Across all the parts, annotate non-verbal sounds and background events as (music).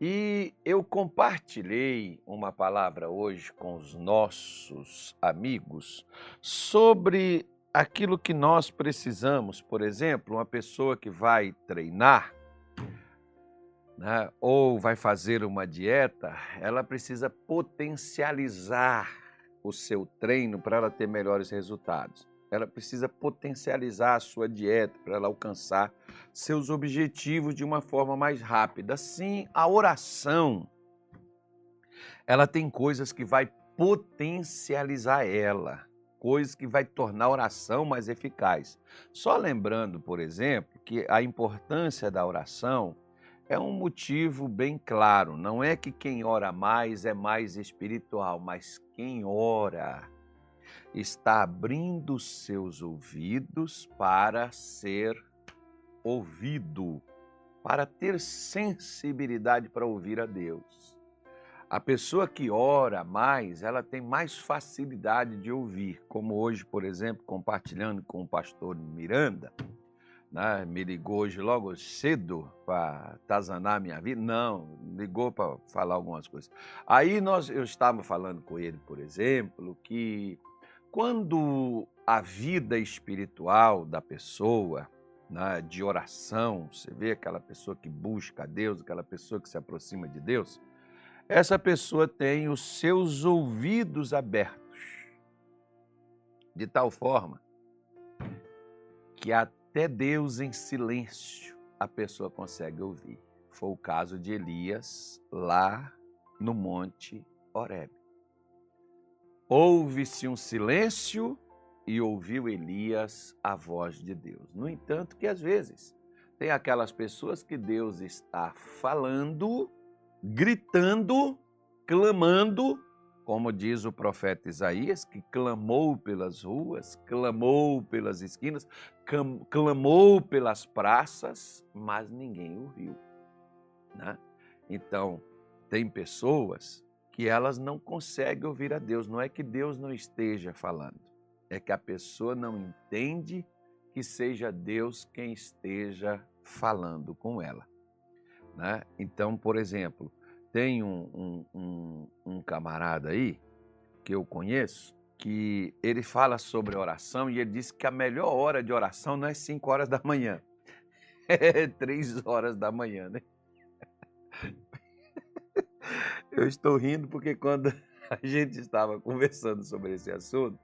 E eu compartilhei uma palavra hoje com os nossos amigos sobre aquilo que nós precisamos. Por exemplo, uma pessoa que vai treinar né, ou vai fazer uma dieta, ela precisa potencializar o seu treino para ela ter melhores resultados ela precisa potencializar a sua dieta para ela alcançar seus objetivos de uma forma mais rápida. Assim, a oração ela tem coisas que vai potencializar ela, coisas que vai tornar a oração mais eficaz. Só lembrando, por exemplo, que a importância da oração é um motivo bem claro. Não é que quem ora mais é mais espiritual, mas quem ora está abrindo seus ouvidos para ser ouvido, para ter sensibilidade para ouvir a Deus. A pessoa que ora mais, ela tem mais facilidade de ouvir, como hoje, por exemplo, compartilhando com o pastor Miranda, né? me ligou hoje logo cedo para tazanar minha vida. Não, ligou para falar algumas coisas. Aí nós, eu estava falando com ele, por exemplo, que quando a vida espiritual da pessoa, né, de oração, você vê aquela pessoa que busca a Deus, aquela pessoa que se aproxima de Deus, essa pessoa tem os seus ouvidos abertos, de tal forma que até Deus em silêncio a pessoa consegue ouvir. Foi o caso de Elias lá no Monte Horebe. Houve-se um silêncio e ouviu Elias a voz de Deus. No entanto, que às vezes tem aquelas pessoas que Deus está falando, gritando, clamando, como diz o profeta Isaías, que clamou pelas ruas, clamou pelas esquinas, clamou pelas praças, mas ninguém ouviu. Né? Então, tem pessoas que elas não conseguem ouvir a Deus. Não é que Deus não esteja falando, é que a pessoa não entende que seja Deus quem esteja falando com ela. Né? Então, por exemplo, tem um, um, um, um camarada aí que eu conheço que ele fala sobre oração e ele diz que a melhor hora de oração não é 5 horas da manhã, (laughs) é 3 horas da manhã, né? Eu estou rindo porque quando (laughs) a gente estava conversando sobre esse assunto,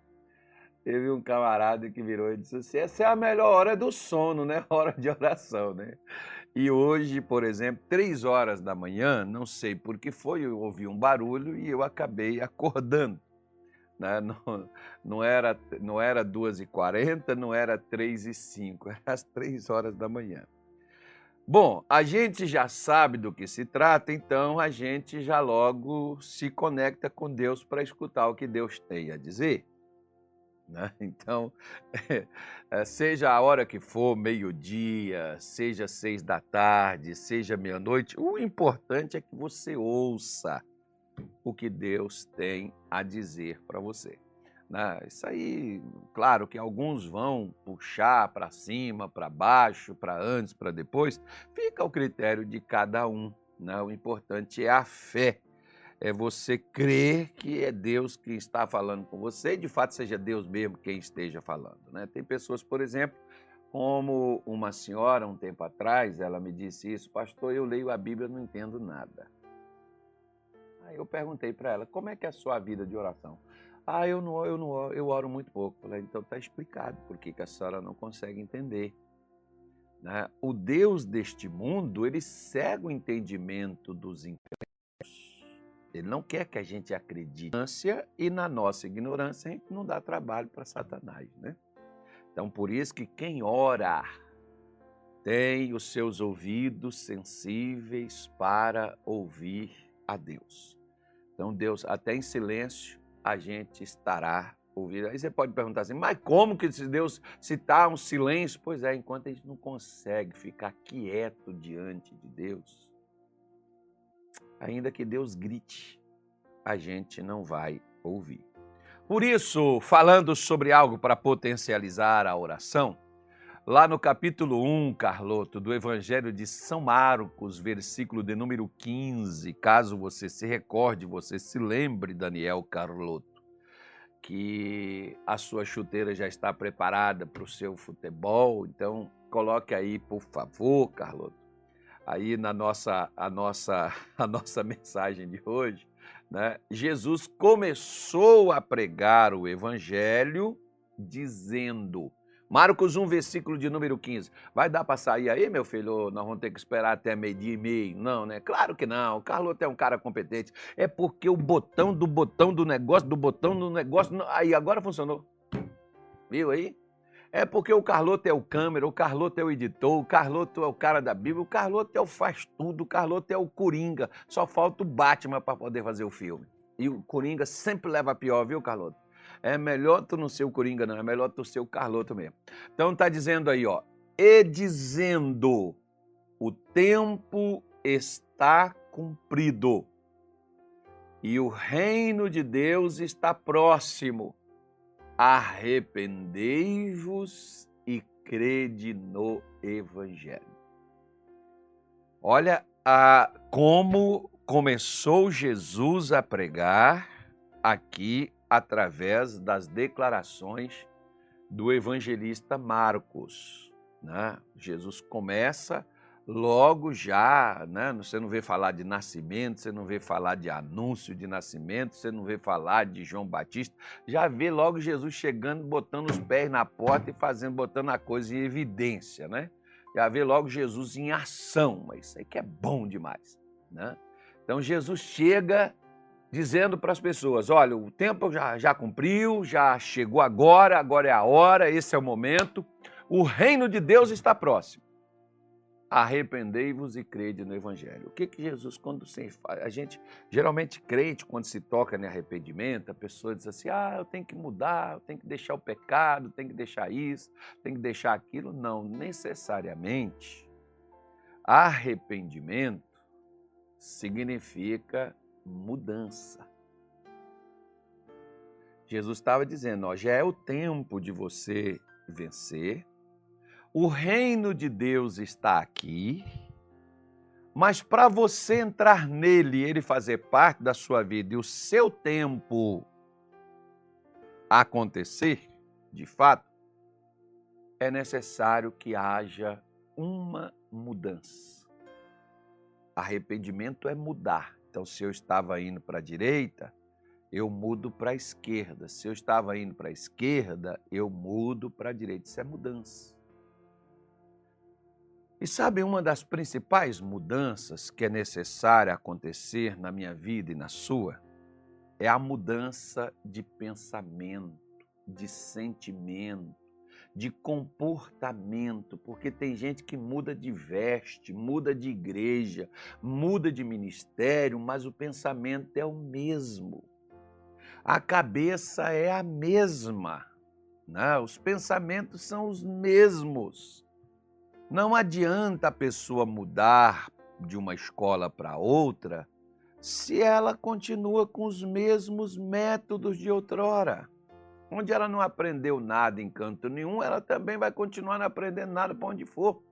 teve um camarada que virou e disse assim: essa é a melhor hora do sono, né? (laughs) Hora de oração, né? E hoje, por exemplo, três horas da manhã, não sei por que foi, eu ouvi um barulho e eu acabei acordando. Né? (laughs) Não, não, era, não era 2h40, não era 3 e 5 era às três horas da manhã. Bom, a gente já sabe do que se trata, então a gente já logo se conecta com Deus para escutar o que Deus tem a dizer. Né? (laughs) Então, é, seja a hora que for, meio-dia, seja seis da tarde, seja meia-noite, o importante é que você ouça o que Deus tem a dizer para você. Né? Isso aí, claro que alguns vão puxar para cima, para baixo, para antes, para depois, fica ao critério de cada um. Né? O importante é a fé, é você crer que é Deus que está falando com você e de fato seja Deus mesmo quem esteja falando. Né? Tem pessoas, por exemplo, como uma senhora um tempo atrás, ela me disse isso, pastor, eu leio a Bíblia não entendo nada. Aí eu perguntei para ela, como é que é a sua vida de oração? Ah, eu não, eu não, eu oro muito pouco. Falei, então está explicado por que a senhora não consegue entender. Né? O Deus deste mundo, ele cega o entendimento dos incrédulos. Ele não quer que a gente acredite e na nossa ignorância a gente não dá trabalho para Satanás, né? Então, por isso que quem ora tem os seus ouvidos sensíveis para ouvir a Deus. Então, Deus, até em silêncio, a gente estará ouvindo. Aí você pode perguntar assim, mas como que Deus se está um silêncio? Pois é, enquanto a gente não consegue ficar quieto diante de Deus, ainda que Deus grite, a gente não vai ouvir. Por isso, falando sobre algo para potencializar a oração, lá no capítulo 1, Carloto, do Evangelho de São Marcos, versículo de número 15, caso você se recorde, você se lembre, Daniel Carloto, que a sua chuteira já está preparada para o seu futebol, então coloque aí, por favor, Carloto, aí na nossa, a nossa, (laughs) a nossa mensagem de hoje, né? Jesus começou a pregar o evangelho dizendo, Marcos 1, versículo de número 15. Vai dar para sair aí, meu filho? Nós vamos ter que esperar até meio-dia e meio? Não, né? Claro que não. O Carloto é um cara competente. É porque o botão do botão do negócio, do botão do negócio. Aí agora funcionou. Viu aí? É porque o Carloto é o câmera, o Carloto é o editor, o Carloto é o cara da Bíblia, o Carloto é o faz tudo, o Carloto é o Coringa. Só falta o Batman para poder fazer o filme. E o Coringa sempre leva a pior, viu, Carloto? É melhor tu não ser o Coringa, não. É melhor tu ser o Carloto mesmo. Então tá dizendo aí, ó. E dizendo, o tempo está cumprido e o reino de Deus está próximo. Arrependei-vos e crede no Evangelho. Olha a, como começou Jesus a pregar aqui através das declarações do evangelista Marcos. Né? Jesus começa logo já, né? você não vê falar de nascimento, você não vê falar de anúncio de nascimento, você não vê falar de João Batista, já vê logo Jesus chegando, botando os pés na porta e fazendo, botando a coisa em evidência, né? Já vê logo Jesus em ação, mas isso aí que é bom demais, né? Então Jesus chega dizendo para as pessoas: olha, o tempo já, já cumpriu, já chegou agora, agora é a hora, esse é o momento, o reino de Deus está próximo. Arrependei-vos e crede no Evangelho. O que, que Jesus, quando se, a gente, geralmente crente, quando se toca em arrependimento, a pessoa diz assim: ah, eu tenho que mudar, eu tenho que deixar o pecado, tenho que deixar isso, tenho que deixar aquilo. Não, necessariamente. Arrependimento significa mudança. Jesus estava dizendo: ó, já é o tempo de você vencer, o reino de Deus está aqui, mas para você entrar nele, ele fazer parte da sua vida e o seu tempo acontecer, de fato, é necessário que haja uma mudança. Arrependimento é mudar. Então, se eu estava indo para a direita, eu mudo para a esquerda. Se eu estava indo para a esquerda, eu mudo para a direita. Isso é mudança. E sabe uma das principais mudanças que é necessária acontecer na minha vida e na sua? É a mudança de pensamento, de sentimento de comportamento, porque tem gente que muda de veste, muda de igreja, muda de ministério, mas o pensamento é o mesmo. A cabeça é a mesma, né? os pensamentos são os mesmos. Não adianta a pessoa mudar de uma escola para outra se ela continua com os mesmos métodos de outrora. Onde ela não aprendeu nada em canto nenhum, ela também vai continuar não aprendendo nada para onde for.